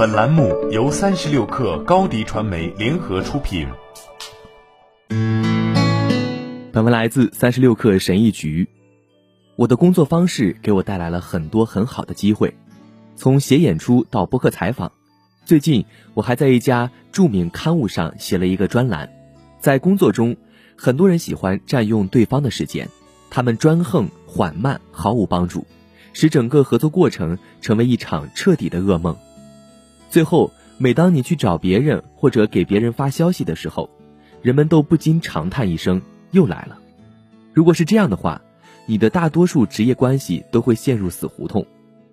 本栏目由三十六氪高低传媒联合出品。本文来自三十六氪神译局。我的工作方式给我带来了很多很好的机会，从写演出到播客采访。最近我还在一家著名刊物上写了一个专栏。在工作中，很多人喜欢占用对方的时间，他们专横缓慢，毫无帮助。使整个合作过程成为一场彻底的噩梦。最后，每当你去找别人或者给别人发消息的时候，人们都不禁长叹一声：“又来了。”如果是这样的话，你的大多数职业关系都会陷入死胡同。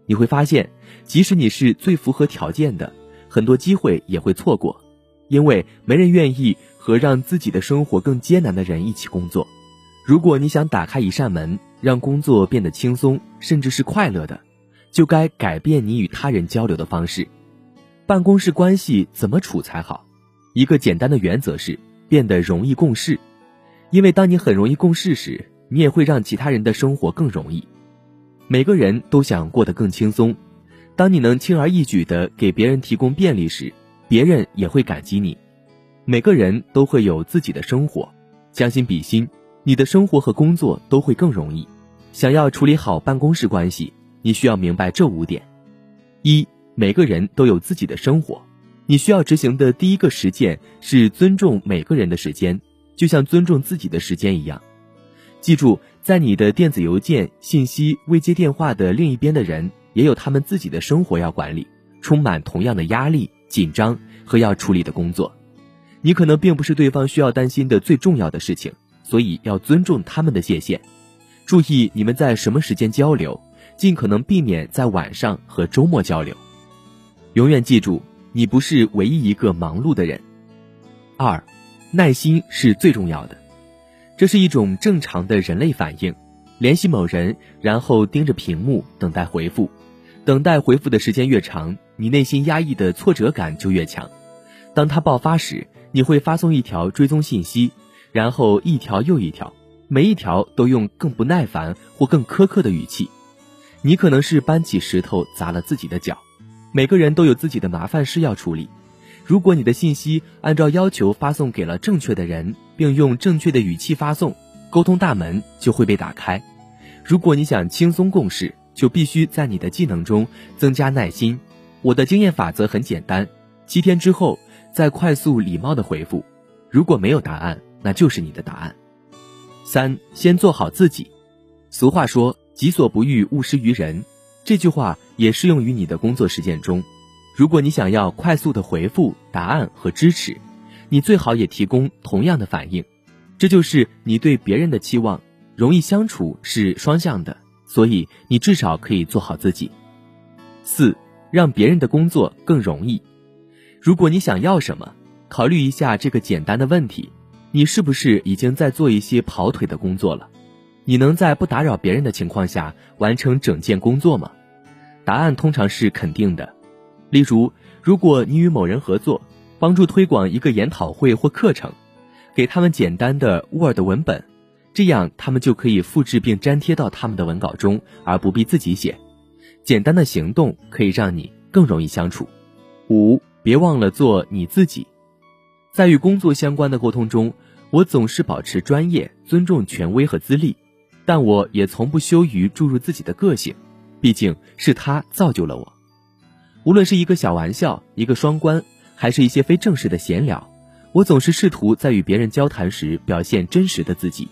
你会发现，即使你是最符合条件的，很多机会也会错过，因为没人愿意和让自己的生活更艰难的人一起工作。如果你想打开一扇门，让工作变得轻松，甚至是快乐的，就该改变你与他人交流的方式。办公室关系怎么处才好？一个简单的原则是变得容易共事，因为当你很容易共事时，你也会让其他人的生活更容易。每个人都想过得更轻松，当你能轻而易举地给别人提供便利时，别人也会感激你。每个人都会有自己的生活，将心比心。你的生活和工作都会更容易。想要处理好办公室关系，你需要明白这五点：一、每个人都有自己的生活，你需要执行的第一个实践是尊重每个人的时间，就像尊重自己的时间一样。记住，在你的电子邮件、信息、未接电话的另一边的人，也有他们自己的生活要管理，充满同样的压力、紧张和要处理的工作。你可能并不是对方需要担心的最重要的事情。所以要尊重他们的界限，注意你们在什么时间交流，尽可能避免在晚上和周末交流。永远记住，你不是唯一一个忙碌的人。二，耐心是最重要的，这是一种正常的人类反应。联系某人，然后盯着屏幕等待回复，等待回复的时间越长，你内心压抑的挫折感就越强。当它爆发时，你会发送一条追踪信息。然后一条又一条，每一条都用更不耐烦或更苛刻的语气。你可能是搬起石头砸了自己的脚。每个人都有自己的麻烦事要处理。如果你的信息按照要求发送给了正确的人，并用正确的语气发送，沟通大门就会被打开。如果你想轻松共事，就必须在你的技能中增加耐心。我的经验法则很简单：七天之后再快速礼貌的回复。如果没有答案。那就是你的答案。三，先做好自己。俗话说“己所不欲，勿施于人”，这句话也适用于你的工作实践中。如果你想要快速的回复、答案和支持，你最好也提供同样的反应。这就是你对别人的期望。容易相处是双向的，所以你至少可以做好自己。四，让别人的工作更容易。如果你想要什么，考虑一下这个简单的问题。你是不是已经在做一些跑腿的工作了？你能在不打扰别人的情况下完成整件工作吗？答案通常是肯定的。例如，如果你与某人合作，帮助推广一个研讨会或课程，给他们简单的 Word 文本，这样他们就可以复制并粘贴到他们的文稿中，而不必自己写。简单的行动可以让你更容易相处。五，别忘了做你自己。在与工作相关的沟通中，我总是保持专业，尊重权威和资历，但我也从不羞于注入自己的个性，毕竟是他造就了我。无论是一个小玩笑、一个双关，还是一些非正式的闲聊，我总是试图在与别人交谈时表现真实的自己，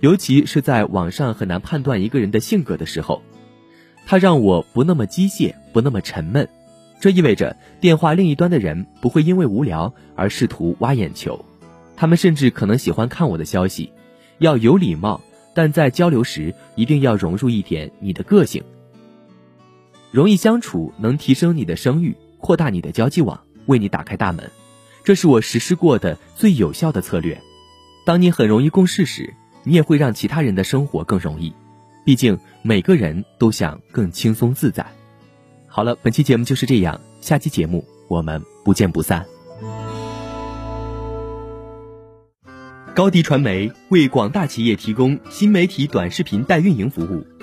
尤其是在网上很难判断一个人的性格的时候，它让我不那么机械，不那么沉闷。这意味着电话另一端的人不会因为无聊而试图挖眼球，他们甚至可能喜欢看我的消息。要有礼貌，但在交流时一定要融入一点你的个性。容易相处能提升你的声誉，扩大你的交际网，为你打开大门。这是我实施过的最有效的策略。当你很容易共事时，你也会让其他人的生活更容易。毕竟每个人都想更轻松自在。好了，本期节目就是这样，下期节目我们不见不散。高迪传媒为广大企业提供新媒体短视频代运营服务，